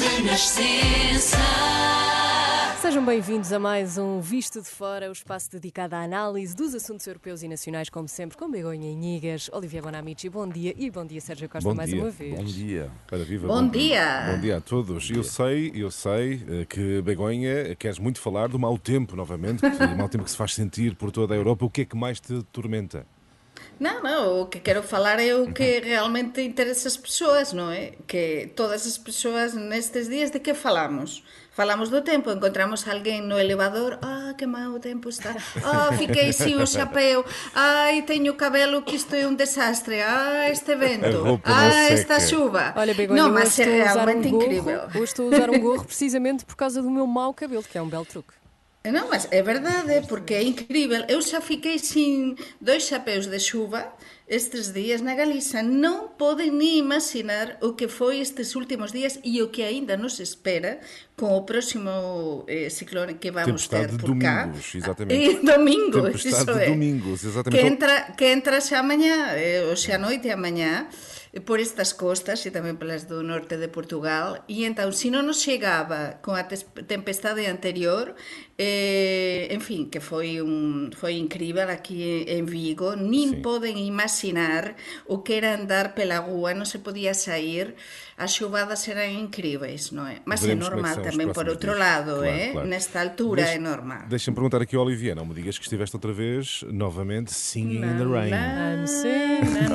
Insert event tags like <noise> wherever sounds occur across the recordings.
Renascença. Sejam bem-vindos a mais um Visto de Fora, o espaço dedicado à análise dos assuntos europeus e nacionais, como sempre, com Begonha Inigas, Olivia Bonamici, bom dia e bom dia Sérgio Costa Bom mais dia, uma vez. bom dia. Para viva, Bom dia. Bom dia a todos. Eu sei, eu sei eh, que Begonha queres muito falar do mau tempo novamente, que, o mau tempo que se faz sentir por toda a Europa. O que é que mais te tormenta? Não, não, o que quero falar é o que realmente interessa as pessoas, não é? Que todas as pessoas nestes dias de que falamos? Falamos do tempo, encontramos alguén no elevador, ah, que mau tempo está, ah, fiquei sin o chapeo, ai, teño cabelo que isto é un desastre, ah, este vento, ah, esta chuva. Olha, Begonha, não, mas é usar um realmente gorro, incrível. hoje estou a usar um gorro precisamente por causa do meu mau cabelo, que é um belo truque. Non, mas é verdade, porque é incrível. Eu xa fiquei sin dois chapéus de chuva estes días na Galiza. Non poden ni imaginar o que foi estes últimos días e o que aínda nos espera con o próximo eh, ciclone que vamos Tempestade ter por cá. domingos, exatamente. E domingos, Tempestade iso de é. domingos, exatamente. Que entra, que entra xa mañá, eh, o xa noite e amanhã, eh, por estas costas e tamén pelas do norte de Portugal e entón, se non nos chegaba con a tempestade anterior eh, en fin, que foi un foi incrível aquí en Vigo nin Sí. poden imaginar o que era andar pela rúa non se podía sair as xuvadas eran incríveis, non é? Mas é Veremos é normal tamén por outro dias. lado, Claro, é? claro. Nesta altura Deixa- é normal. Deixa-me perguntar aqui ao Olivia, não me digas que estiveste outra vez, novamente, singing in the rain. I'm singing.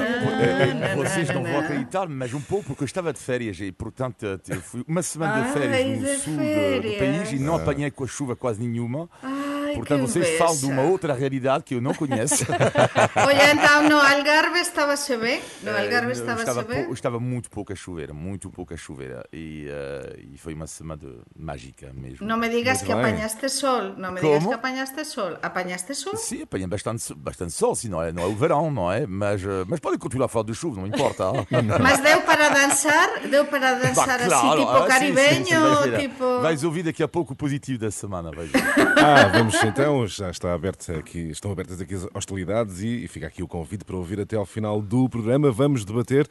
É, Vocês não vão acreditar, mas um pouco, porque eu estava de férias e, portanto, eu fui uma semana de Ai, férias no de sul do- do férias. país e não apanhei com a chuva quase nenhuma. Ai, Portanto, que vocês falam de uma outra realidade que eu não conheço. <laughs> Olha, então no Algarve estava-se bem? No Algarve Eh, estava-se estava, bem? estava muito pouca chuveira, muito pouca chuveira. E, eh, e foi uma semana mágica mesmo. Não me digas Muito que bem. apanhaste sol. Não me digas Como? que apanhaste sol. Apanhaste sol? Sim, apanhei bastante, bastante sol, sim, não é, não é o verão, não é? Mas, eh, mas podem continuar a falar de chuva, não importa. <laughs> Mas deu para dançar? Deu para dançar Bah, assim, claro, tipo ah, sim, sim, caribenho? sim, vais ver. tipo... Vais ouvir daqui a pouco o positivo da semana, vais ver. Ah, vamos então, já está aberto aqui, estão abertas aqui as hostilidades e, e fica aqui o convite para ouvir até ao final do programa. Vamos debater,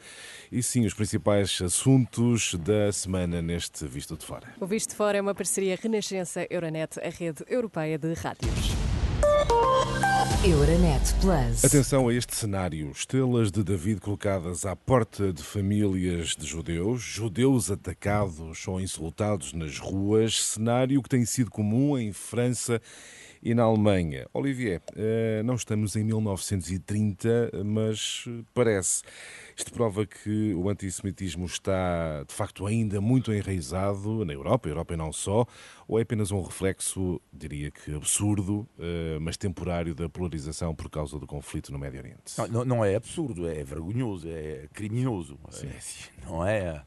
e sim, os principais assuntos da semana neste Visto de Fora. O Visto de Fora é uma parceria Renascença-Euronet, a rede europeia de rádios. Euronet Plus. Atenção a este cenário. Estrelas de David colocadas à porta de famílias de judeus, judeus atacados ou insultados nas ruas, cenário que tem sido comum em França e na Alemanha. Olivier, eh, não estamos em 1930, mas eh, parece. Isto prova que o antissemitismo está, de facto, ainda muito enraizado na Europa, Europa e não só, ou é apenas um reflexo, diria que absurdo, eh, mas temporário da polarização por causa do conflito no Médio Oriente? Não, não- é absurdo, é vergonhoso, é criminoso. É não é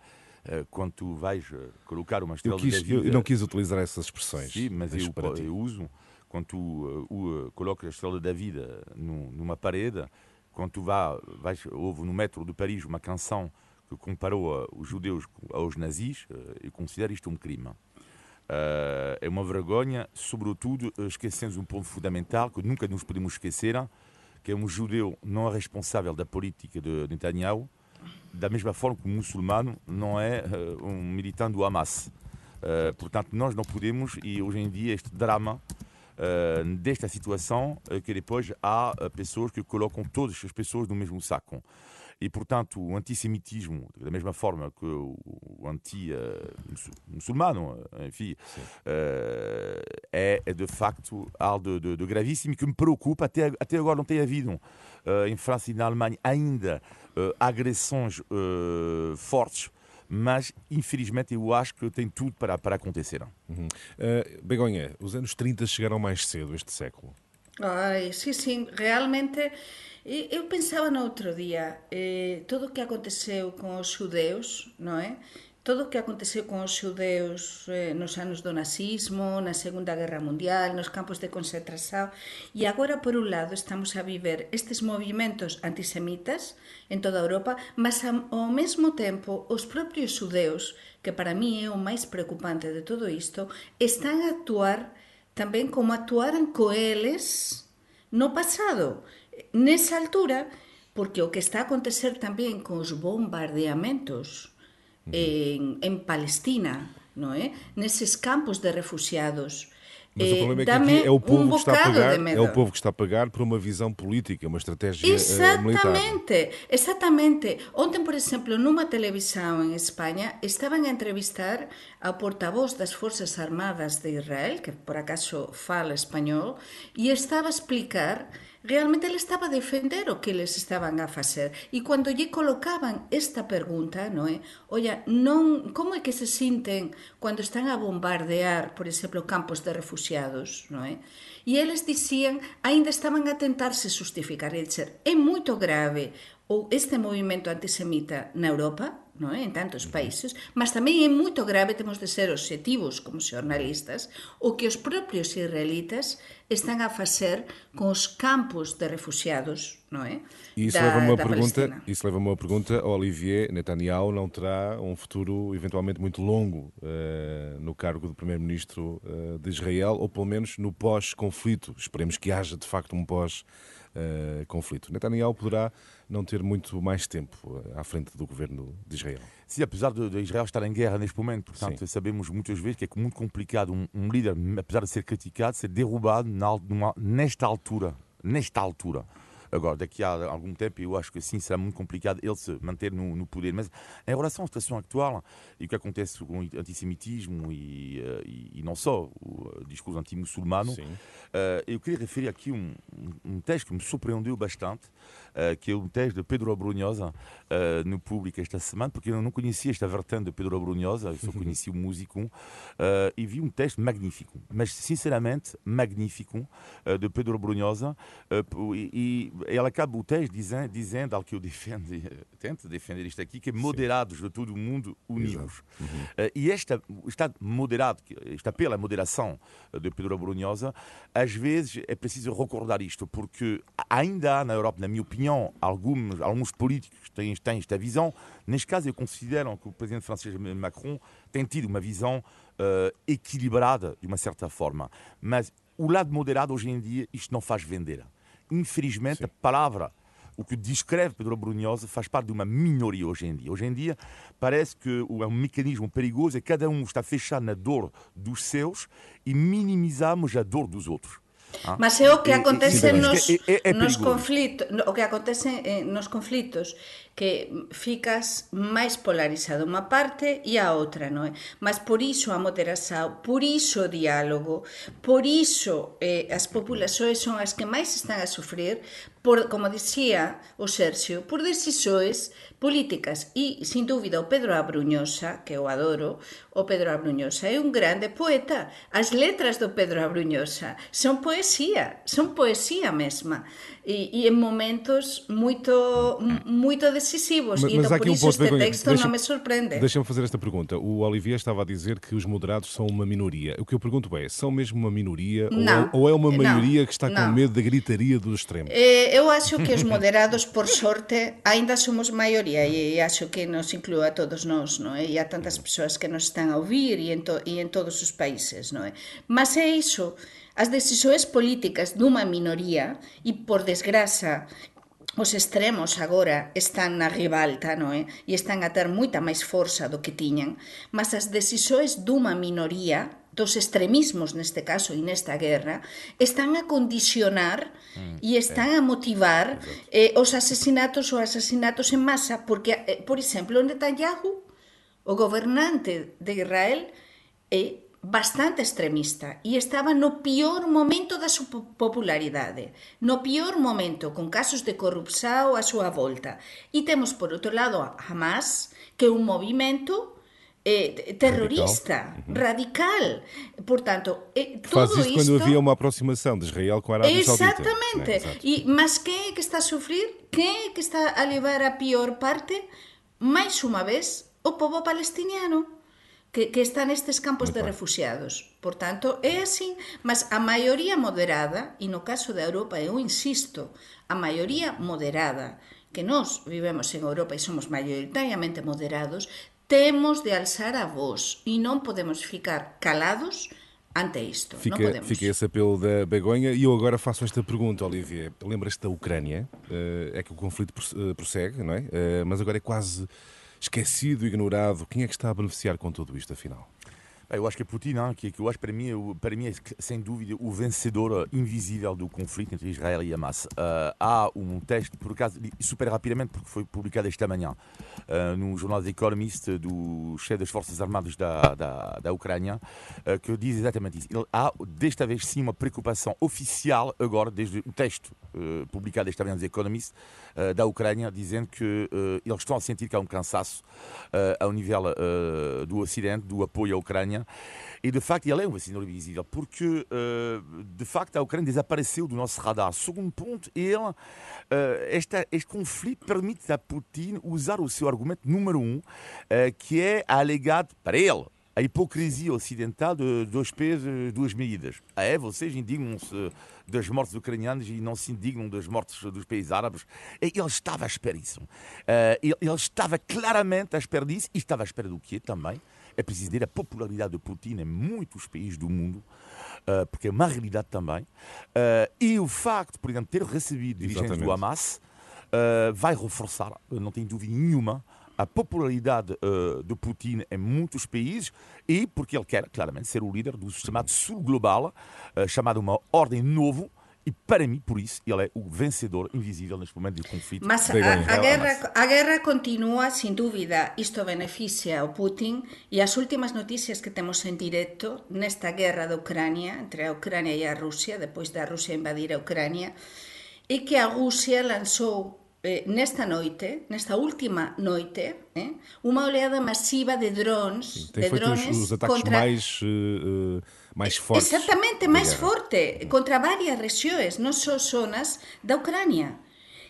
quando tu vais colocar uma Eu, estrela quis, de eu, David. eu não quis utilizar essas expressões. Sim, mas eu, eu uso quando tu uh, uh, colocas a estrela da vida num- numa parede, quando tu vá, vais, houve no metro de Paris uma canção que comparou os judeus aos nazis, uh, eu considero isto um crime. Uh, é uma vergonha, sobretudo uh, esquecendo um ponto fundamental que nunca nos podemos esquecer, que é um judeu não é responsável da política de Netanyahu, da mesma forma que um muçulmano não é uh, um militante do Hamas. Uh, portanto, nós não podemos, e hoje em dia este drama desta situação, uh, que depois há uh, pessoas que colocam todas as pessoas no mesmo saco. E, portanto, o antissemitismo, da mesma forma que o, anti-muçulmano, enfim, é, de facto algo de, de- de gravíssimo que me preocupa. Até, até agora não tem havido em França e na Alemanha ainda agressões fortes, mas infelizmente eu acho que tem tudo para, para acontecer. Uhum. Eh, Begonha, os anos 30 chegaram mais cedo este século. Ai, sim, sim, realmente eu pensava no outro dia eh, todo o que aconteceu com os judeus, não é? Todo o que aconteceu com os judeus eh, nos anos do nazismo, na Segunda Guerra Mundial, nos campos de concentração, e agora, por um lado, estamos a viver estes movimentos antisemitas em toda a Europa, mas ao mesmo tempo os próprios judeus, que para mim é o mais preocupante de todo isto, estão a actuar tamén como actuaran co eles no pasado. Nesa altura, porque o que está a acontecer tamén con os bombardeamentos en, en Palestina, não é? Nesses campos de refugiados. Mas o problema é que aqui é o povo um que está a pagar, é o povo que está a pagar por uma visão política, uma estratégia exatamente, uh, militar. Exatamente. Ontem, por exemplo, numa televisão em Espanha, estavam a entrevistar ao porta-voz das Forças Armadas de Israel, que por acaso fala espanhol, e estava a explicar realmente ele estaba a defender o que eles estaban a facer. E cando lle colocaban esta pregunta, non é? Olla, non, como é que se sinten cando están a bombardear, por exemplo, campos de refugiados, non é? E eles dicían, aínda estaban a tentarse justificar, e dizer, é moito grave ou este movimento antisemita na Europa, é? en tantos países, mas tamén é moito grave, temos de ser objetivos como xornalistas, o que os propios israelitas están a facer con os campos de refugiados, non é? E isso leva-me uma pergunta, isso leva uma pergunta, Olivier Netanyahu não terá um futuro eventualmente muito longo uh, no cargo de primeiro-ministro uh, de Israel, ou pelo menos no pós-conflito. Esperemos que haja de facto um pós-conflito uh, conflito. Netanyahu poderá não ter muito mais tempo eh, à frente do governo de Israel. Sim, apesar de, de Israel estar em guerra neste momento, portanto, Sim. sabemos muitas vezes que é muito complicado um, um, líder, apesar de ser criticado, ser derrubado na, numa, nesta altura. Nesta altura. Agora, daqui a algum tempo, eu acho que sim, será muito complicado ele se manter no, no poder. Mas em relação à situação atual e o que acontece com o antissemitismo e, uh, e, e não só o discurso anti-muçulmano, uh, eu queria referir aqui um, um, texto que me surpreendeu bastante, que é um texto de Pedro Abrunhosa no público esta semana, porque eu não conhecia esta vertente de Pedro Abrunhosa, só conhecia o músico, e vi um texto magnífico, mas sinceramente magnífico, de Pedro Abrunhosa, e, ela acaba o texto dizendo, dizendo algo que eu defendo, tento defender isto aqui, que é moderados Sim. de todo o mundo unimos. Uhum. Uh, e esta, está moderado, este apelo à moderação de Pedro Abrunhosa, às vezes é preciso recordar isto, porque ainda há na Europa, na minha opinião, alguns, alguns políticos têm, têm esta visão. Neste caso, eu considero que o presidente francês Macron tem tido uma visão uh, equilibrada, de uma certa forma. Mas o lado moderado, hoje em dia, isto não faz vender infelizmente, Sim. a palavra, o que descreve Pedro Brunhosa, faz parte de uma minoria hoje em dia. Hoje em dia, parece que é um mecanismo perigoso é cada um está fechado na dor dos seus e minimizamos a dor dos outros. Ah. Mas é o que acontece nos, nos conflitos, o que acontece eh, nos conflitos que ficas máis polarizado unha parte e a outra, non é? Mas por iso a moderação, por iso o diálogo, por iso eh, as populações son as que máis están a sufrir, por, como dicía o Sergio, por decisões políticas. E, sin dúbida, o Pedro Abruñosa, que eu adoro, o Pedro Abruñosa é un grande poeta. As letras do Pedro Abruñosa son poesía, son poesía mesma. E, e en momentos moito, moito decisivos. Mas, e então, por isso este texto deixa, não me surpreende. Deixa-me fazer esta pergunta. O Olivier estava a dizer que os moderados são uma minoria. O que eu pergunto é, são mesmo uma minoria não, ou, é uma maioria não, que está com não. medo da gritaria do extremo? Eh, eu acho que os moderados, por sorte, ainda somos maioria e acho que nos inclui a todos nós, não é? E há tantas pessoas que nos estão a ouvir e em, to, e em todos os países, não é? Mas é isso. As decisões políticas dunha minoría, e por desgraza os extremos agora están na ribalta, non é? E están a ter moita máis forza do que tiñan, mas as decisões dunha minoría dos extremismos neste caso e nesta guerra están a condicionar mm, e están a motivar eh, os asesinatos ou asesinatos en masa porque, eh, por exemplo, Netanyahu o gobernante de Israel é bastante extremista e estaba no pior momento da súa popularidade, no pior momento, con casos de corrupção a súa volta. E temos, por outro lado, a Hamas, que é un movimento eh, terrorista, radical. Radical. Portanto, eh, Faz isso isto... quando havia uma aproximação de Israel com a Arábia Exatamente. Saudita. Exatamente. E, mas quem é que está a sofrer? Quem é que está a levar a pior parte? Mais uma vez, o povo palestiniano. Que, que está nestes campos de refugiados. Por tanto, é así, mas a maioría moderada, e no caso da Europa, eu insisto, a maioría moderada, que nós vivemos en Europa e somos maioritariamente moderados, temos de alzar a voz e non podemos ficar calados ante isto. Fica, fica esse apelo da Begonha e eu agora faço esta pergunta, Olivia. Lembras-te da Ucrânia? Eh, é que o conflito eh, prossegue, não é? Eh, mas agora é quase esquecido, ignorado. Quem é que está a beneficiar com tudo isto, afinal? Eu acho que é Putin, hein, que, que eu acho para mim, para mim é sem dúvida o vencedor invisível do conflito entre Israel e Hamas. Uh, há um texto, por acaso, super rapidamente, porque foi publicado esta manhã, uh, no jornal The Economist, do chefe das Forças Armadas da, da, da Ucrânia, uh, que diz exatamente isso. Ele, há, desta vez sim, uma preocupação oficial, agora, desde o texto publicado esta manhã no The Economist, da Ucrânia, dizendo que eles estão a sentir que há um cansaço ao nível do Ocidente, do apoio à Ucrânia Ucrânia. E de facto, ele é um vacilo invisível, porque de facto a Ucrânia desapareceu do nosso radar. Segundo ponto, ele, uh, este, este conflito permite a Putin usar o seu argumento número um, uh, que é alegado para ele a hipocrisia ocidental de dois pesos, duas medidas. Ah, é? Vocês indignam-se das mortes ucranianas e não se indignam das mortes dos países árabes? Ele estava à espera disso. Ele estava claramente à espera disso e estava à espera do quê também? É preciso dizer a popularidade de Putin em muitos países do mundo, uh, porque é uma realidade também. Uh, e o facto, por exemplo, ter recebido dirigentes do Hamas uh, vai reforçar, não tenho dúvida nenhuma, a popularidade uh, de Putin em muitos países e porque ele quer claramente ser o líder do chamado Sul Global, uh, chamado uma ordem novo, e para mim, por isso, ele é o vencedor invisível neste momento de conflito. Mas a, a, guerra, a guerra continua, sem dúvida. Isto beneficia ao Putin e as últimas notícias que temos em direto nesta guerra da Ucrânia, entre a Ucrânia e a Rússia, depois da Rússia invadir a Ucrânia, é que a Rússia lançou eh, nesta noite, nesta última noite, eh, uma oleada masiva de drones, Sim, de drones os, os ataques contra... mais uh, mais fortes. Exatamente, mais forte, contra várias regiões, não só zonas da Ucrânia.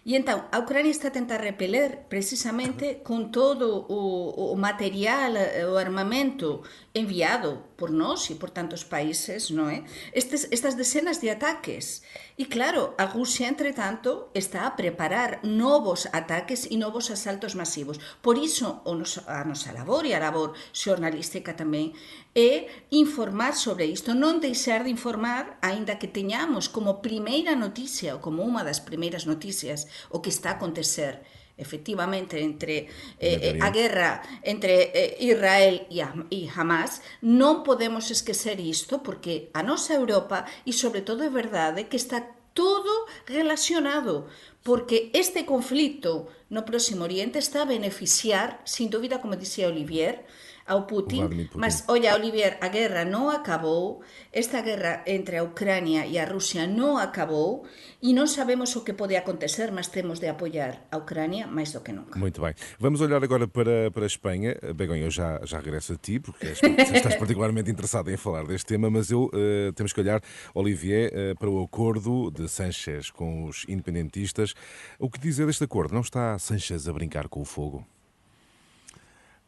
E então, a Ucrânia está a tentar repeler precisamente com todo o, o material, o armamento enviado por nós e por tantos países, non é? Estes, estas decenas de ataques. E claro, a Rusia, entre tanto, está a preparar novos ataques e novos asaltos masivos. Por iso, o nos, a nosa labor e a labor xornalística tamén é informar sobre isto, non deixar de informar, aínda que teñamos como primeira noticia ou como unha das primeiras noticias o que está a acontecer efectivamente entre eh, a guerra entre eh, Israel e, e Hamas, non podemos esquecer isto porque a nosa Europa e sobre todo é verdade que está todo relacionado porque este conflito no Próximo Oriente está a beneficiar, sin dúvida, como dicía Olivier, ao Putin, Putin. Mas, olha, Olivier, a guerra non acabou, esta guerra entre a Ucrania e a Rusia non acabou e non sabemos o que pode acontecer, mas temos de apoiar a Ucrania mais do que nunca. Muito bem. Vamos olhar agora para, para a Espanha. Begonha, eu já, já regresso a ti, porque estás <laughs> particularmente interessado em falar deste tema, mas eu uh, temos que olhar, Olivier, uh, para o acordo de Sanchez com os independentistas. O que dizer deste acordo? Não está Sanchez a brincar com o fogo?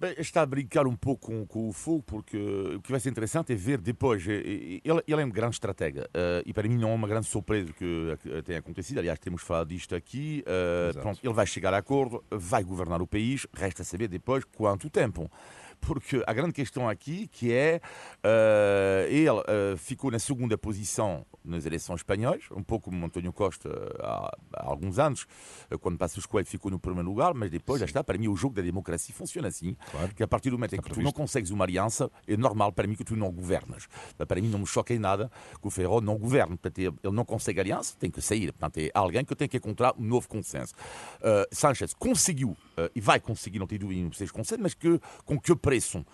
Bem, está a brincar um pouco com, com, o fogo, porque o que vai ser interessante é ver depois. Ele, ele é um grande estratega uh, e para mim não é uma grande surpresa que, que tenha acontecido. Aliás, temos falado disto aqui. Uh, pronto, ele vai chegar a acordo, vai governar o país, resta saber depois quanto tempo porque a grande questão aqui que é uh, ele uh, ficou na segunda posição nas eleições espanholas, um pouco como António Costa há, há alguns anos, quando Passos Coelho ficou no primeiro lugar, mas depois Sim. já está, para mim o jogo da democracia funciona assim, claro. que a partir do momento em que tu não consegues uma aliança, é normal para mim que tu não governas. Para mim não me choca em nada que o Ferro não governe, portanto ele não consegue aliança, tem que sair, portanto é alguém que tem que encontrar um novo consenso. Uh, Sanchez conseguiu, e vai conseguir, não tenho dúvida, um consenso, mas que, com que preço?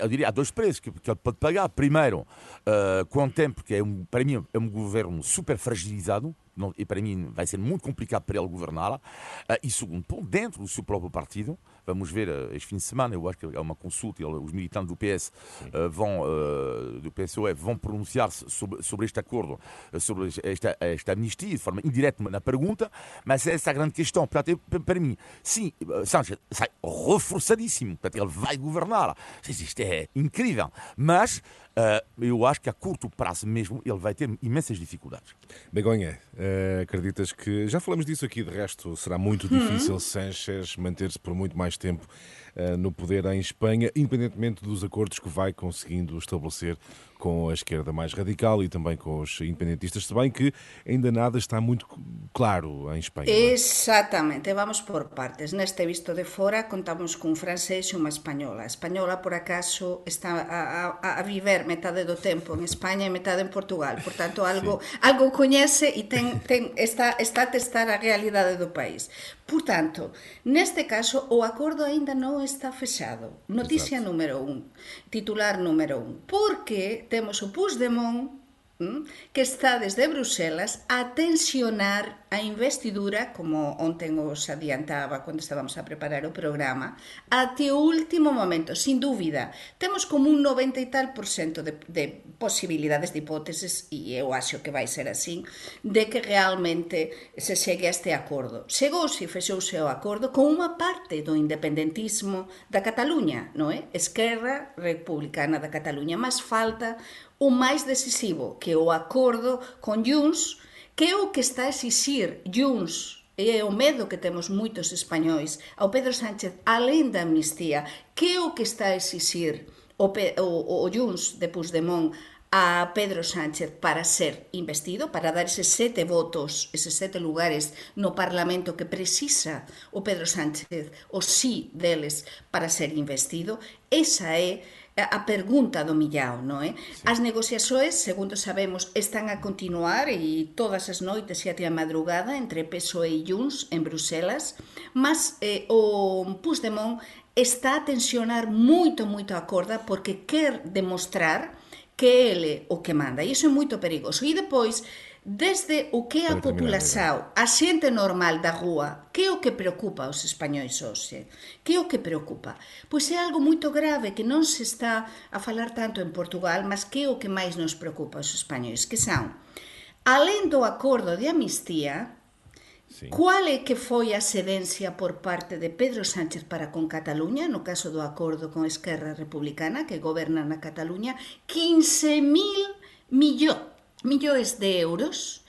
Eu diria, há dois preços que, que ele pode pagar. Primeiro, uh, tempo, que é um, para mim é um governo super fragilizado, não, e para mim vai ser muito complicado para ele governar. Uh, e segundo ponto, dentro do seu próprio partido, vamos ver uh, este fim de semana, eu acho que é uma consulta, ele, os militantes do PS uh, vão, uh, do PSOE vão pronunciar-se sobre, sobre este acordo, sobre esta, esta amnistia, de forma indireta na pergunta, mas essa é a grande questão. Portanto, para mim, sim, Sánchez sai reforçadíssimo, portanto, ele vai governar. Isto é incrível, mas eu acho que a curto prazo mesmo ele vai ter imensas dificuldades. Begonha, uh, acreditas que. Já falamos disso aqui, de resto, será muito uhum. difícil Sanchez manter-se por muito mais tempo no poder em Espanha, independentemente dos acordos que vai conseguindo estabelecer com a esquerda mais radical e também com os independentistas, se bem que ainda nada está muito claro em Espanha. É? Exatamente, vamos por partes. Neste visto de fora contamos cun francés e unha española. A española, por acaso, está a, a, a viver metade do tempo en España e metade en Portugal. Por tanto, <laughs> algo, algo coñece e ten, ten, está, está a testar a realidade do país. Por tanto, neste caso, o acordo aínda non está fechado. Exacto. número un, titular número un. Porque temos o Puigdemont, que está desde Bruselas a tensionar a investidura, como ontem os adiantaba quando estábamos a preparar o programa, até o último momento, sin dúbida. Temos como un 90 e tal por cento de, de posibilidades de hipóteses, e eu acho que vai ser así, de que realmente se chegue a este acordo. Chegouse e fexouse o acordo con unha parte do independentismo da Cataluña, non é? Esquerra Republicana da Cataluña, mas falta o máis decisivo, que o acordo con Junts, que é o que está a exixir Junts e é o medo que temos moitos españois ao Pedro Sánchez, alén da amnistía, que é o que está a exixir o, Pe o, o Junts de Puigdemont a Pedro Sánchez para ser investido, para dar eses sete votos, eses sete lugares no Parlamento que precisa o Pedro Sánchez, o sí deles, para ser investido. Esa é a pergunta do millao, non é? Eh? Sí. As negociaxoes, segundo sabemos, están a continuar e todas as noites e até a madrugada entre PSOE e Junts en Bruselas, mas eh, o Puigdemont está a tensionar moito, moito a corda porque quer demostrar que ele o que manda. E iso é moito perigoso. E depois, Desde o que é a população, a xente normal da rúa, que é o que preocupa os españois hoxe? Que é o que preocupa? Pois é algo moito grave que non se está a falar tanto en Portugal, mas que é o que máis nos preocupa aos españois, que son, alén do acordo de amnistía, Sí. Cual é que foi a sedencia por parte de Pedro Sánchez para con Cataluña, no caso do acordo con Esquerra Republicana, que goberna na Cataluña, 15.000 millóns millóns de euros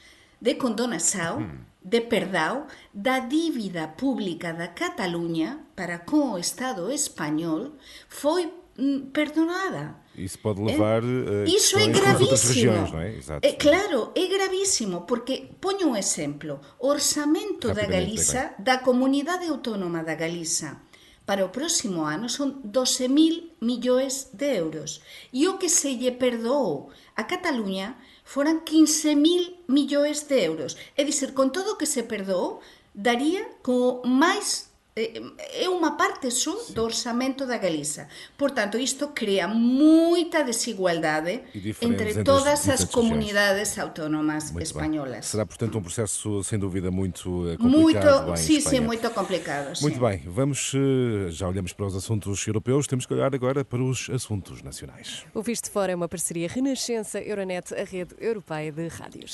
de condonação, mm. de perdão da dívida pública da Catalunha para com o Estado espanhol foi mm, perdonada. Isso pode levar a Isso é gravíssimo. Regiões, é? Exato. é? Claro, é gravíssimo, porque ponho um exemplo. O orçamento da Galiza, da Comunidade Autónoma da Galiza, para o próximo ano son 12 mil millóns de euros. E o que se lle perdoou a Cataluña foran 15.000 millóns de euros. É dicir, con todo o que se perdou, daría como máis é unha parte só do orçamento da Galiza. Por tanto, isto crea moita desigualdade entre todas as comunidades autónomas muito españolas. Bem. Será, portanto, um processo, sem dúvida, muito eh, complicado. Muito, sim, sim, muito complicado. Muito sim. bem, vamos, eh, já olhamos para os assuntos europeus, temos que olhar agora para os assuntos nacionais. O Visto Fora é uma parceria Renascença-Euronet, a rede europeia de rádios.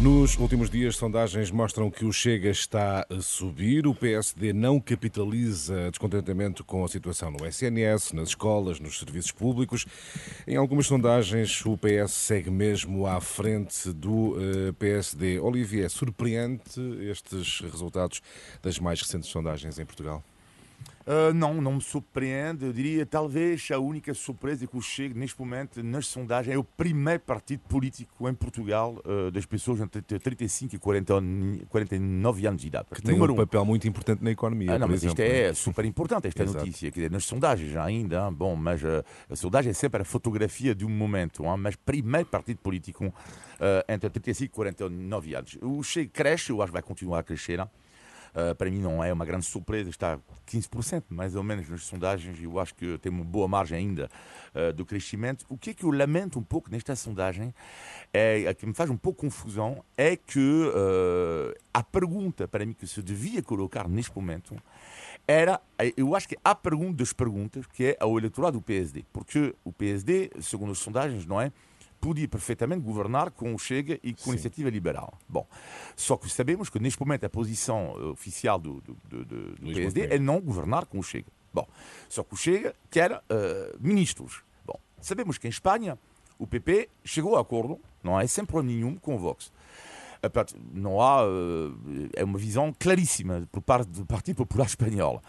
Nos últimos dias, sondagens mostram que o Chega está a subir. O PSD não capitaliza descontentamento com a situação no SNS, nas escolas, nos serviços públicos. Em algumas sondagens, o PS segue mesmo à frente do eh, PSD. Olivier, surpreende estes resultados das mais recentes sondagens em Portugal? Uh, não, não me surpreende. Eu diria, talvez, a única surpresa que eu chego neste momento nas sondagens é o primeiro partido político em Portugal uh, das pessoas entre 35 e 40, 49 anos de idade. Que tem um papel muito importante na economia. Ah, não, mas exemplo. isto é super importante, esta <laughs> notícia. Quer dizer, nas sondagens ainda, bom, mas uh, a sondagem é sempre a fotografia de um momento, hein, mas primeiro partido político entre 35 e 49 anos. O Chega cresce, eu acho que vai continuar a crescer. Hein? Uh, para mim não é uma grande surpresa, está 15% mais ou menos nas sondagens, eu acho que tem uma boa margem ainda uh, do crescimento. O que é que eu lamento um pouco nesta sondagem, é, que me faz um pouco confusão, é que uh, a pergunta para mim que se devia colocar neste momento era, eu acho que a pergunta das perguntas, que é ao eleitorado do PSD, porque o PSD, segundo as sondagens, não é? Podia perfeitamente governar com o Chega e com a iniciativa liberal. Bom, só que sabemos que neste momento a posição oficial do, do, do, do PSD é não governar com o Chega. Bom, só que o Chega quer uh, ministros. Bom, sabemos que em Espanha o PP chegou a acordo, não há sem problema nenhum com o Vox. Não há. É uma visão claríssima por parte do Partido Popular Espanhol.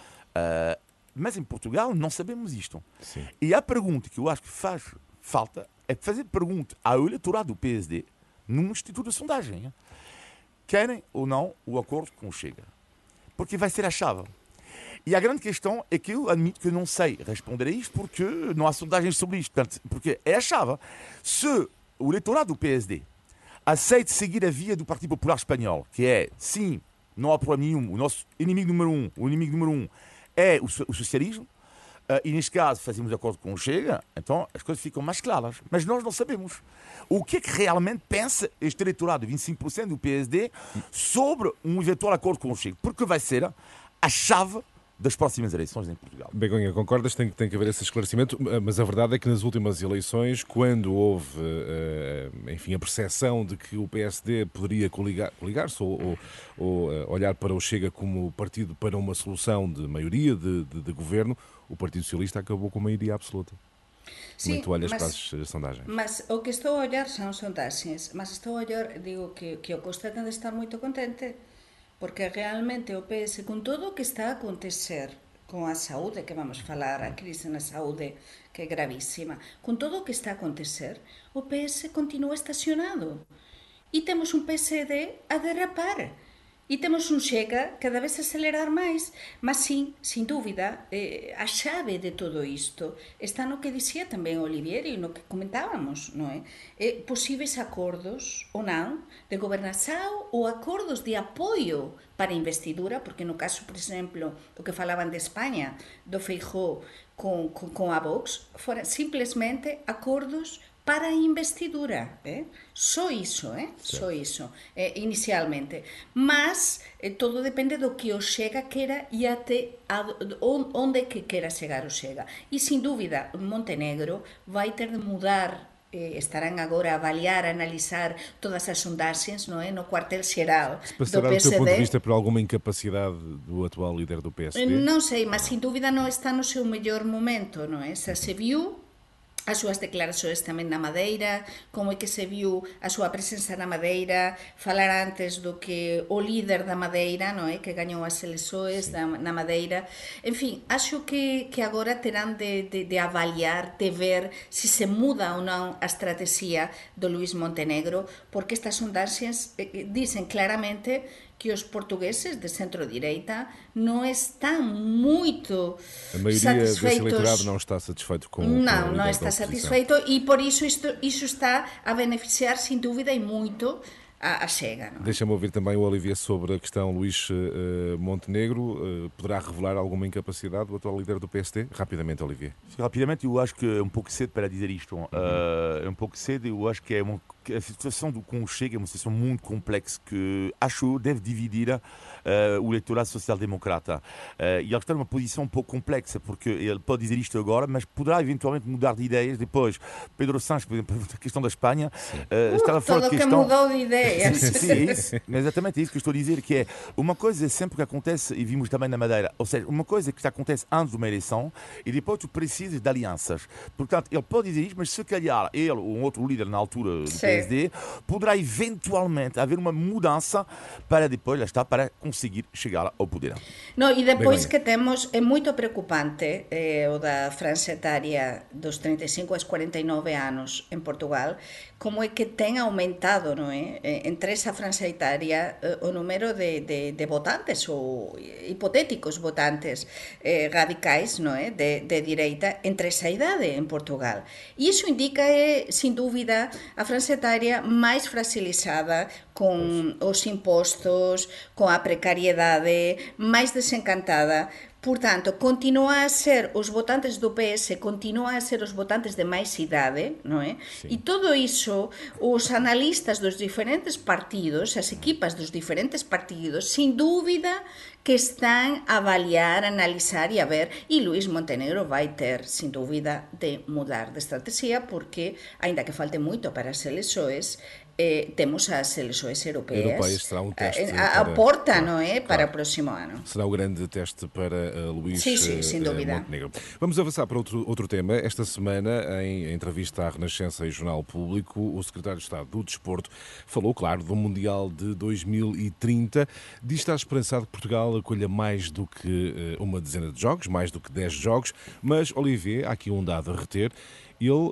Mas em Portugal não sabemos isto. Sim. E a pergunta que eu acho que faz falta é fazer pergunta ao eleitorado do PSD num instituto de sondagem. Querem ou não o acordo com o Chega? Porque vai ser a chave. E a grande questão é que eu admito que não sei responder a isto porque não há sondagens sobre isto. Portanto, porque é a chave. Se o eleitorado do PSD aceita seguir a via do Partido Popular Espanhol, que é, sim, não há problema nenhum, o nosso inimigo número um, o inimigo número um é o, o socialismo, Uh, e neste caso fazemos acordo com o Chega, então as coisas ficam mais claras. Mas nós não sabemos o que é que realmente pensa este eleitorado, 25% do PSD, sobre um eventual acordo com o Chega, porque vai ser a chave das próximas eleições em Portugal. Begonha, concordas? Tem, tem que haver esse esclarecimento, mas a verdade é que nas últimas eleições, quando houve, uh, enfim, a percepção de que o PSD poderia coligar-se coligar ou, ou, olhar para o Chega como partido para uma solução de maioria de, de, de governo, o Partido Socialista acabou com maioria absoluta. Olhas mas, para as sondagens? Mas o que estou a olhar são sondagens, mas estou a olhar, digo que, que o Costa tem de estar muito contente porque realmente o PS, com tudo o que está a acontecer com a saúde, que vamos falar, a crise na saúde, que é gravíssima, com tudo o que está a acontecer, o PS continua estacionado. E temos um PSD a derrapar. E temos un Chega cada vez acelerar máis, mas sim, sin dúbida, eh, a chave de todo isto está no que dicía tamén e no que comentábamos, non é? Eh, acordos ou non de gobernação ou acordos de apoio para a investidura, porque no caso, por exemplo, o que falaban de España, do Feijó con, con, con a Vox, foran simplesmente acordos para a investidura, eh? só iso, eh? só iso, eh, inicialmente. Mas eh, todo depende do que o Chega quera e até onde que quera chegar o Chega. E, sin dúbida, Montenegro vai ter de mudar estarán agora a avaliar, a analisar todas as sondaxes no, é? no cuartel xeral do PSD. do seu ponto de vista por alguma incapacidade do atual líder do PSD? Non sei, mas sin dúbida non está no seu mellor momento, non é? Se se viu as súas declaracións tamén na Madeira, como é que se viu a súa presenza na Madeira, falar antes do que o líder da Madeira, non é eh, que gañou as elexoes da, na Madeira. En fin, acho que, que agora terán de, de, de avaliar, de ver se se muda ou non a estrategia do Luis Montenegro, porque estas sondaxes eh, eh, dicen claramente que os portugueses de centro-direita não estão muito a maioria satisfeitos. desse eleitorado não está satisfeito com Não, não está satisfeito e por isso isto, isso está a beneficiar sem dúvida e muito a, a Chega. É? Deixa-me ouvir também o Olivier sobre a questão Luís uh, Montenegro. Uh, poderá revelar alguma incapacidade do atual líder do PST? Rapidamente, Olivier. Sim, rapidamente, eu acho que é um pouco cedo para dizer isto. Uh, é um pouco cedo, eu acho que é uma a situação do com o Chega é uma situação muito complexa que acho deve dividir uh, o eleitorado social-democrata. Uh, e ele está numa posição um pouco complexa, porque ele pode dizer isto agora, mas poderá eventualmente mudar <laughs> de ideias depois. Pedro Sanches, por exemplo, a questão da Espanha, uh, estava fora de questão... que mudou de ideias. sim, sim, é isso. Mas exatamente é isso que eu estou a dizer, que é uma coisa é sempre que acontece, e vimos também na Madeira, ou seja, uma coisa que acontece antes de uma eleição e depois tu precisas de alianças. Portanto, ele pode dizer isto, mas se calhar ele ou um outro líder na altura do sim. PSD, poderá eventualmente haver uma mudança para depois, lá está, para conseguir chegar ao poder. No, e depois que temos, é muito preocupante eh, o da frança etária dos 35 aos 49 anos em Portugal, como é que tem aumentado não é? entre esa frança etária eh, o número de, de, de votantes ou hipotéticos votantes eh, radicais não é? de, de direita entre esa idade en Portugal. E iso indica, eh, sin dúbida, a frança etária máis fragilizada con os impostos, con a precariedade, máis desencantada. Portanto, continua a ser os votantes do PS, continua a ser os votantes de máis idade, non é? E todo iso, os analistas dos diferentes partidos, as equipas dos diferentes partidos, sin dúbida que están a avaliar, a analizar e a ver, e Luís Montenegro vai ter, sin dúbida, de mudar de estrategia, porque, aínda que falte moito para as elexoes, eh, temos as eleições europeias. Europeias será um teste a, a, a porta, claro, não é? Para claro. o próximo ano. Será o grande teste para Luís sim, sim, sem dúvida. Montenegro. Vamos avançar para outro, outro tema. Esta semana, em entrevista à Renascença e Jornal Público, o secretário de Estado do Desporto falou, claro, do Mundial de 2030. Diz estar esperançado que Portugal acolha mais do que uma dezena de jogos, mais do que 10 jogos, mas, Olivier, há aqui um dado a reter ele uh,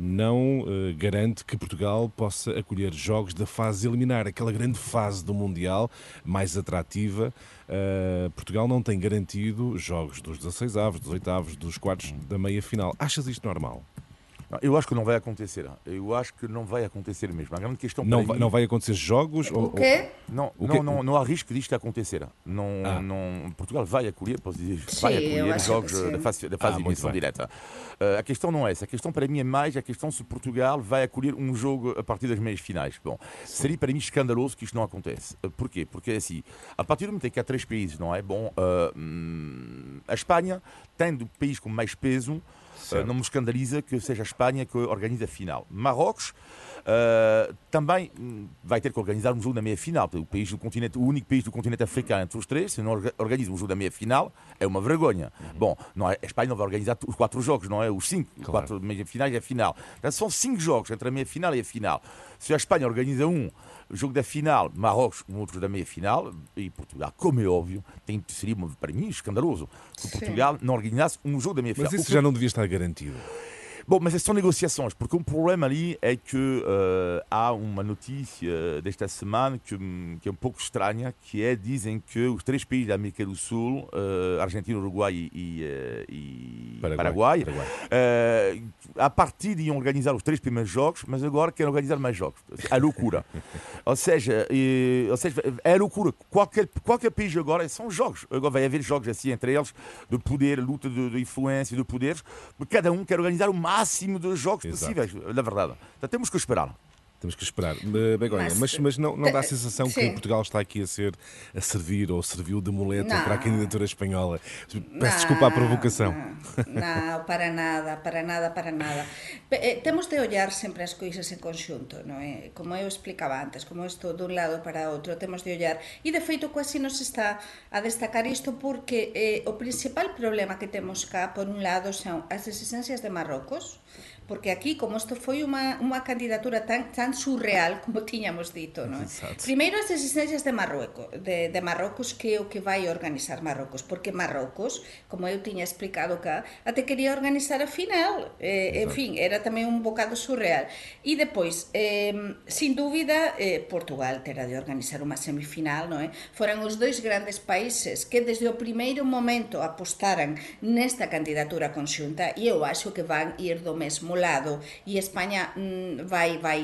não uh, garante que Portugal possa acolher jogos da fase eliminar, aquela grande fase do Mundial mais atrativa. Uh, Portugal não tem garantido jogos dos 16 avos, dos 8 avos, dos quartos da meia final. Achas isto normal? Eu acho que não vai acontecer. Eu acho que não vai acontecer mesmo. A grande questão não, vai, mim... não vai acontecer jogos? O quê? Não, o quê? Não, não, não há risco disto acontecer. Não, ah. não, Portugal vai acolher, posso dizer, Sim, vai acolher jogos da fase, da fase ah, de emissão direta. Uh, a questão não é essa. A questão para mim é mais a questão se Portugal vai acolher um jogo a partir das meias finais. Bom, Sim. seria para mim escandaloso que isto não acontece. Porquê? Porque é assim, a partir do momento em que há três países, não é? Bom, uh, a Espanha, tendo o país com mais peso, Não me escandaliza que seja a Espanha que organize a final. Marrocos uh, também hum, vai ter que organizar um jogo da meia-final. O, país do continente, o único país do continente africano entre os três, se não organiza um jogo da meia-final, é uma vergonha. Uhum. Bom, não é, a Espanha não vai organizar os quatro jogos, não é? Os cinco, claro. quatro meia-finais e a final. Então, são cinco jogos entre a meia-final e a final. Se a Espanha organiza um, o jogo da final, Marrocos, um outro da meia-final, e Portugal, como é óbvio, tem, seria para mim escandaloso que Sim. Portugal não organizasse um jogo da meia-final. Mas isso já não devia estar garantido. Bom, mas são negociações, porque um problema ali é que uh, há uma notícia desta semana que, que, é um pouco estranha, que é, dizem que os três países da América do Sul, uh, Argentina, Uruguai e, uh, e Paraguai, Paraguai, Paraguai. a partir de iam organizar os três primeiros jogos, mas agora querem organizar mais jogos. É loucura. ou, seja, e, ou seja, é loucura. Qualquer, qualquer país agora são jogos. Agora vai haver jogos assim entre eles, de poder, luta de, de influência, de poderes, cada um quer organizar o máximo máximo de jogos Exato. possíveis, na verdade. Então temos que esperar. Temos que esperar. Eh, Begonha, mas, mas, mas não, não dá a sensação sim. que Portugal está aqui a ser a servir ou serviu de muleta não. para a candidatura espanhola? Peço não, desculpa a provocação. Não, não, para nada, para nada, para nada. Eh, temos de olhar sempre as coisas em conjunto, não é? Como eu explicava antes, como de um lado para outro, temos de olhar. E de feito, quase nos está a destacar isto porque eh, o principal problema que temos cá, por un lado, são as exigências de Marrocos, porque aquí, como isto foi unha, unha candidatura tan, tan surreal <laughs> como tiñamos dito, non? Primeiro as existencias de Marruecos, de, de Marrocos que é o que vai organizar Marrocos, porque Marrocos, como eu tiña explicado cá, até quería organizar a final, eh, en fin, era tamén un bocado surreal. E depois, eh, sin dúbida, eh, Portugal terá de organizar unha semifinal, non é? Foran os dois grandes países que desde o primeiro momento apostaran nesta candidatura conxunta e eu acho que van ir do mesmo mesmo lado e España mm, vai vai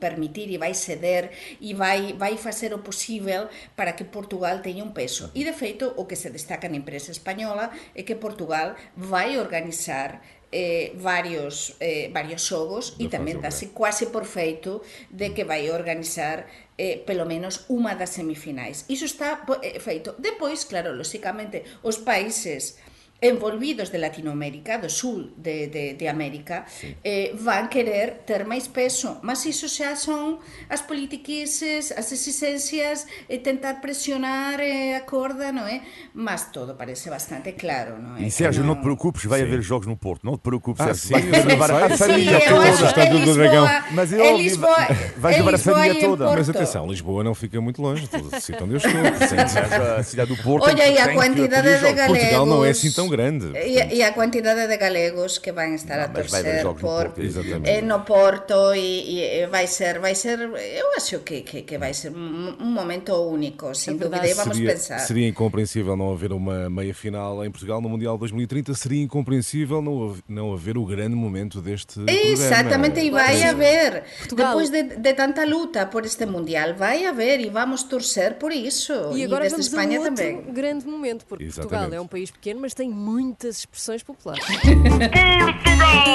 permitir e vai ceder e vai vai facer o posible para que Portugal teña un peso. E de feito o que se destaca na empresa española é que Portugal vai organizar eh, varios eh, varios xogos e tamén dase quase por feito de que vai organizar eh, pelo menos unha das semifinais. Iso está eh, feito. Depois, claro, lóxicamente, os países envolvidos de Latinoamérica, do sul de, de, de América, sí. eh, van querer ter máis peso, mas iso xa son as politiquices, as exigencias, e eh, tentar presionar eh, a corda, non é? Mas todo parece bastante claro, non é? E Sérgio, non te preocupes, vai haver jogos no Porto, non te preocupes, ah, Sérgio. Sim, vai levar a família toda, está do Dragão. Mas eu, Lisboa, vais levar a família toda. Mas atenção, Lisboa não fica muito longe, do sítio onde eu estou. <laughs> a cidade do Porto. Olha aí a quantidade de galegos. Portugal não é assim tão grande. E, e a quantidade de galegos que van estar não, a torcer por, no Porto, eh, no Porto e, e, vai ser, vai ser, eu acho que, que, que vai ser um, um momento único, sem é dúvida, e vamos seria, pensar. Seria incompreensível não haver uma meia final em Portugal no Mundial 2030, seria incompreensível não, não haver o grande momento deste Exatamente, e vai haver. Portugal. Depois de, de, tanta luta por este Mundial, vai haver e vamos torcer por isso. E agora e desde Espanha a um também. grande momento, porque Exatamente. Portugal é um país pequeno, mas tem muitas expressões populares. Portugal!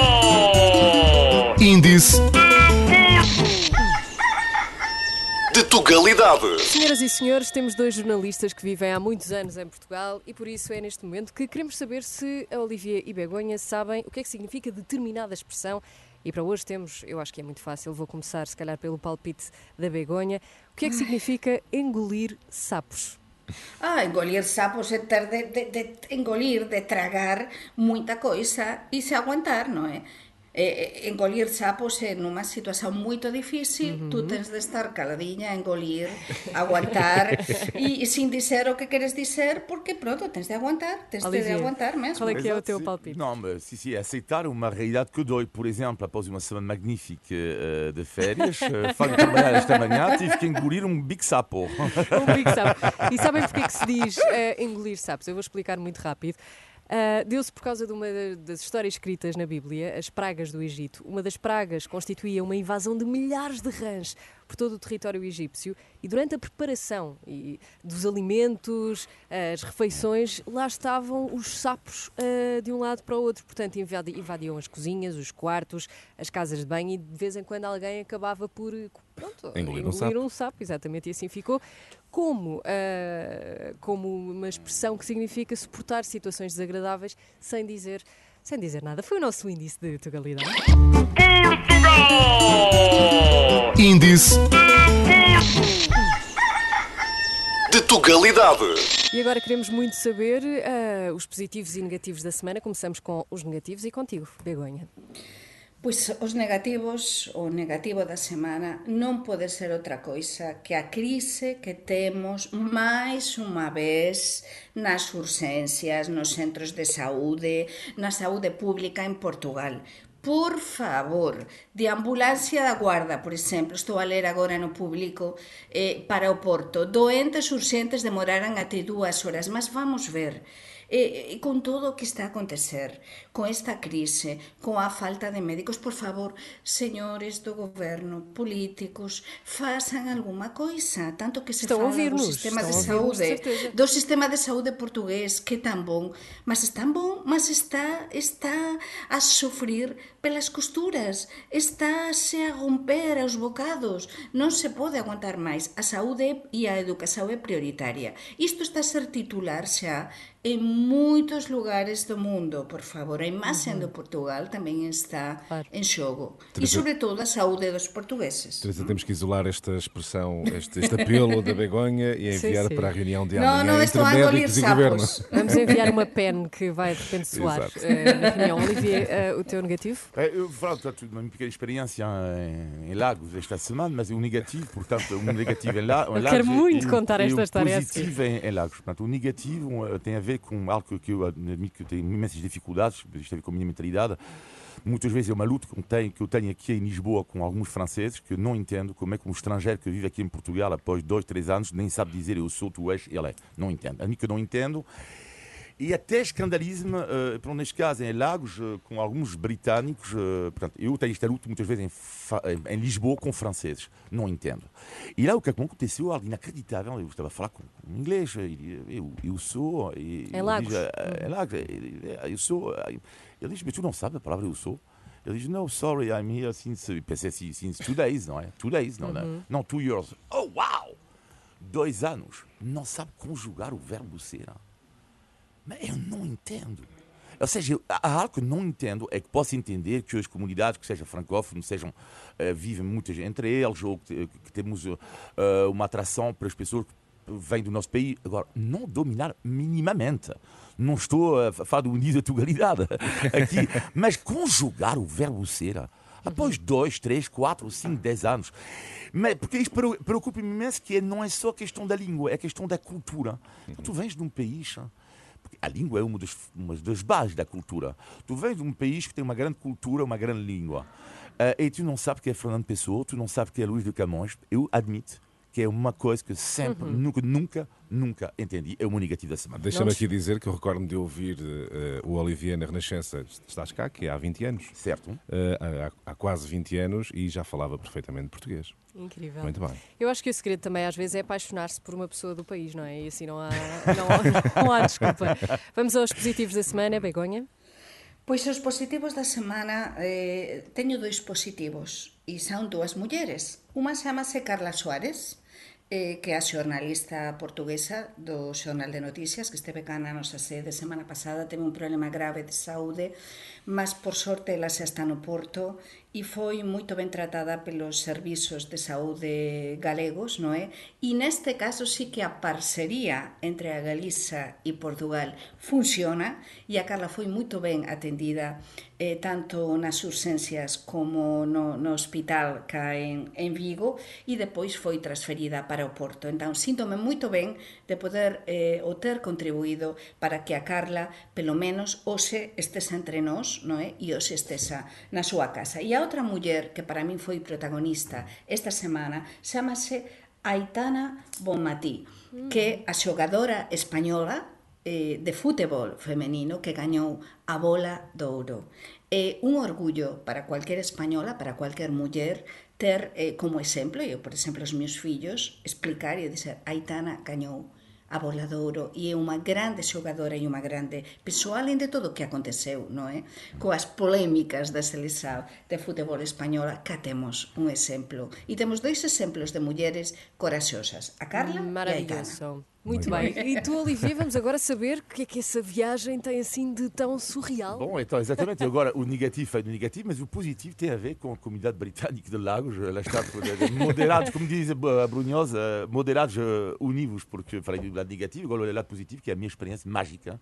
Índice de Tugalidade. Senhoras e senhores, temos dois jornalistas que vivem há muitos anos em Portugal e por isso é neste momento que queremos saber se a Olivia e Begonha sabem o que é que significa determinada expressão. E para hoje temos, eu acho que é muito fácil, vou começar se calhar pelo palpite da Begonha. O que é que significa engolir sapos? Ah, engolir sapos é ter de, de, de engolir, de tragar moita coisa e se aguantar, non é? Eh, engolir sapos é numa situação muito difícil, uhum. tu tens de estar caladinha, engolir, aguantar <laughs> e, e sem dizer o que queres dizer, porque pronto, tens de aguantar, tens Olivier, de aguantar mesmo. Qual é que é o teu palpite? Não, mas sim, sim, aceitar uma realidade que dói, por exemplo, após uma semana magnífica uh, de férias, uh, <laughs> falo de trabalhar esta manhã, tive que engolir um big sapo. um big sapo. <laughs> E sabem porque é que se diz uh, engolir sapos? Eu vou explicar muito rápido. Uh, Deu-se por causa de uma das histórias escritas na Bíblia, as pragas do Egito. Uma das pragas constituía uma invasão de milhares de rãs por todo o território egípcio e durante a preparação dos alimentos, as refeições, lá estavam os sapos uh, de um lado para o outro. Portanto, invadiam as cozinhas, os quartos, as casas de banho e de vez em quando alguém acabava por pronto, engolir, engolir um, sapo. um sapo. Exatamente, e assim ficou como, uh, como uma expressão que significa suportar situações desagradáveis sem dizer, sem dizer nada. Foi o nosso índice de Tugalidade. Portugal! Índice de Tugalidade. E agora queremos muito saber uh, os positivos e negativos da semana. Começamos com os negativos e contigo, Begonha. Pois os negativos, o negativo da semana non pode ser outra coisa que a crise que temos máis unha vez nas urxencias, nos centros de saúde, na saúde pública en Portugal. Por favor, de ambulancia da guarda, por exemplo, estou a ler agora no público eh, para o Porto. Doentes urxentes demoraran até dúas horas, mas vamos ver. E, e con todo o que está a acontecer, con esta crise, con a falta de médicos, por favor, señores do goberno, políticos, façam alguma coisa, tanto que se estão fala do sistema de saúde, do sistema de saúde português, que é tão bom, mas é tão bom, mas está está a sofrer pelas costuras, está se a romper aos bocados, non se pode aguantar máis. A saúde e a educação é prioritaria. Isto está a ser titular xa en moitos lugares do mundo, por favor. A imaxe uh -huh. do Portugal tamén está claro. en xogo. Teresa, e, sobretudo, a saúde dos portugueses. Teresa, temos que isolar esta expressão, este, este apelo da Begonha e <laughs> enviar sim, sim. para a reunião de amanhã não, não entre médicos e governo. Vamos enviar uma pen que vai, <laughs> de repente, soar uh, na reunião. Olivier, uh, o teu negativo? É, eu de uma pequena experiência em, em, Lagos esta semana, mas o negativo, portanto, o negativo em, La, em Lagos... quero muito e, contar esta história. O positivo em, em Lagos. Portanto, o negativo tem a ver com algo que eu admito que eu tenho imensas dificuldades, isto tem a ver com a minha mentalidade. Muitas vezes é uma luta que eu, tenho, que eu tenho aqui em Lisboa com alguns franceses que eu não entendo como é que um estrangeiro que vive aqui em Portugal após dois, três anos nem sabe dizer eu sou, tu és, ele é. Não entendo. A mim que eu não entendo e até escandalismo, uh, neste caso em Lagos, uh, com alguns britânicos. Uh, portanto, eu tenho esta luta muitas vezes em, em, Lisboa com franceses, não entendo. E lá o que aconteceu, algo inacreditável, eu estava a falar com um inglês, eu, eu sou. E, em Lagos? Diz, em Lagos, eu sou. Ele diz, mas tu não sabes a palavra eu sou? Ele diz, no, sorry, I'm here since, pensei assim, since two days, não é? Two days, não, uhum. não, two years. Oh, wow! Dois anos. Não sabe conjugar o verbo ser. Mas eu não entendo. Ou seja, algo que não entendo, é que posso entender que as comunidades que sejam francófonas sejam, uh, vivem muitas entre eles, ou que, que temos uh, uma atração para as pessoas que vêm do nosso país. Agora, não dominar minimamente. Não estou a falar do nível de tugalidade <laughs> aqui, mas conjugar o verbo ser após dois, três, quatro, cinco, dez anos. Mas, porque isto preocupa-me imenso que não é só questão da língua, é questão da cultura. Então, tu vens de um país a língua é uma das, uma das bases da cultura. Tu vens de um país que tem uma grande cultura, uma grande língua. Uh, e tu não sabes que é Fernando Pessoa, tu não sabes que é Luís de Camões. Eu admito que é uma coisa que sempre, uhum. nunca, nunca, nunca entendi. É uma negativa da semana. Deixa-me aqui dizer que eu recordo de ouvir uh, o Olivier na Renascença, estás cá, que é há 20 anos. Certo. Uh, há, há, quase 20 anos e já falava perfeitamente português. Incrível. Muito bem. Eu acho que o segredo também às vezes é apaixonar-se por uma pessoa do país, não é? E assim não há, não, <laughs> não há desculpa. Vamos aos positivos da semana, Begonha. Pois os positivos da semana eh, teño dois positivos e son dúas mulleres. Unha chamase Carla Suárez, eh, que a xornalista portuguesa do Xornal de Noticias, que esteve cá na nosa sede semana pasada, teve un problema grave de saúde, mas por sorte ela xa está no Porto e foi moito ben tratada pelos servizos de saúde galegos, non é? E neste caso sí que a parcería entre a Galiza e Portugal funciona e a Carla foi moito ben atendida eh, tanto nas urxencias como no, no hospital cá en, en Vigo e depois foi transferida para o Porto. Entón, síntome moito ben de poder eh, o ter contribuído para que a Carla, pelo menos, hoxe estesa entre nós, non é? E hoxe estesa na súa casa. E a outra muller que para min foi protagonista esta semana chamase Aitana Bonmatí, mm. que a xogadora española eh, de fútebol femenino que gañou a bola de ouro. É un orgullo para cualquier española, para cualquier muller, ter eh, como exemplo, eu, por exemplo, os meus fillos, explicar e dizer Aitana gañou a Voladouro e é unha grande xogadora e unha grande persoa além de todo o que aconteceu, non é? Coas polémicas da selección de futebol española, cá temos un exemplo. E temos dois exemplos de mulleres coraxosas, a Carla e a Aitana. Muito bem. E tu, Olivier, vamos agora saber o que é que essa viagem tem assim de tão surreal. Bom, então, exatamente. Agora, o negativo é do negativo, mas o positivo tem a ver com a comunidade britânica de Lagos. Lá está, moderados, como diz a Brunhosa, moderados univos, porque falei do lado negativo, agora o lado positivo, que é a minha experiência mágica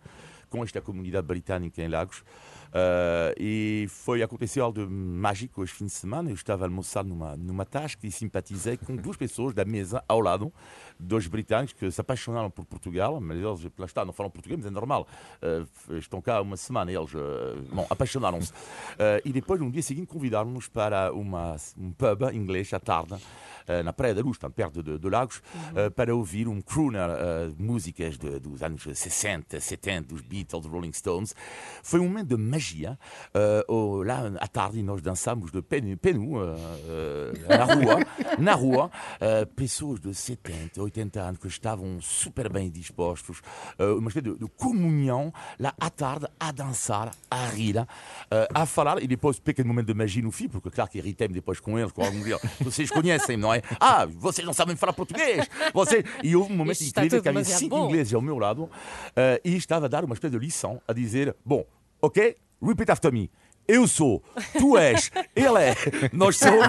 com esta comunidade britânica em Lagos. Uh, e foi aconteceu algo de mágico este fim de semana. Eu estava a almoçar numa, numa tasca e simpatizei com duas pessoas da mesa ao lado, dois britânicos que se apaixonaram por Portugal, mas eles, lá está, não falam português, mas é normal. Uh, estão cá uma semana e eles, uh, bom, apaixonaram-se. e depois, no dia seguinte, convidaram-nos para uma, um pub inglês à tarde. Eh, na Praia da Luz, perto de, de Lagos, uhum. para ouvir um crooner, músicas de, dos anos 60, 70, dos Beatles, Rolling Stones. Foi um momento de magia. Lá à tarde, nós dançamos de penu, penu na rua, na rua pessoas de 70, 80 anos que estavam super bem dispostos, uma espécie de, de, comunhão lá à tarde, a dançar, a rir, a falar, e depois, pequeno momento de magia no fim, porque claro que irritei-me depois com eles, com algum deles. Vocês conhecem, não é? Ah, vocês não sabem falar português. Você... E houve um momento Isto incrível que havia cinco bom. ingleses ao meu lado uh, e estava a dar uma espécie de lição, a dizer: Bom, ok, repeat after me. Eu sou, tu és, ele é, nós somos,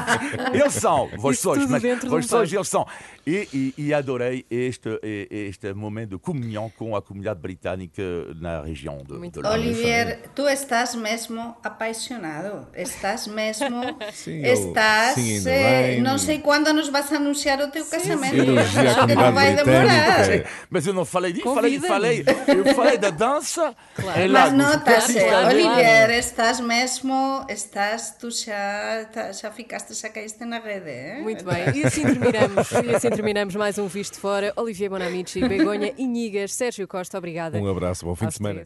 eles são, vós sois, mas vós sois, eles são. E, e, e, adorei este, este momento de comunhão com a comunidade britânica na região de, Muito de Olivier, tu estás mesmo apaixonado, estás mesmo, <laughs> sim, estás, sim, eh, não sei quando nos vais anunciar o teu sim, casamento, sim. acho que não vai demorar. Mas eu não falei disso, falei, falei, eu falei da dança. Claro. Mas nota-se, Olivier, estás mesmo mesmo estás, tu xa, xa ficaste, xa caíste na rede, eh? Muito bem, e assim terminamos, e assim terminamos mais um Visto Fora. Olivier Bonamici, Begonha Inigas, Sérgio Costa, obrigada. Um abraço, bom fim de semana.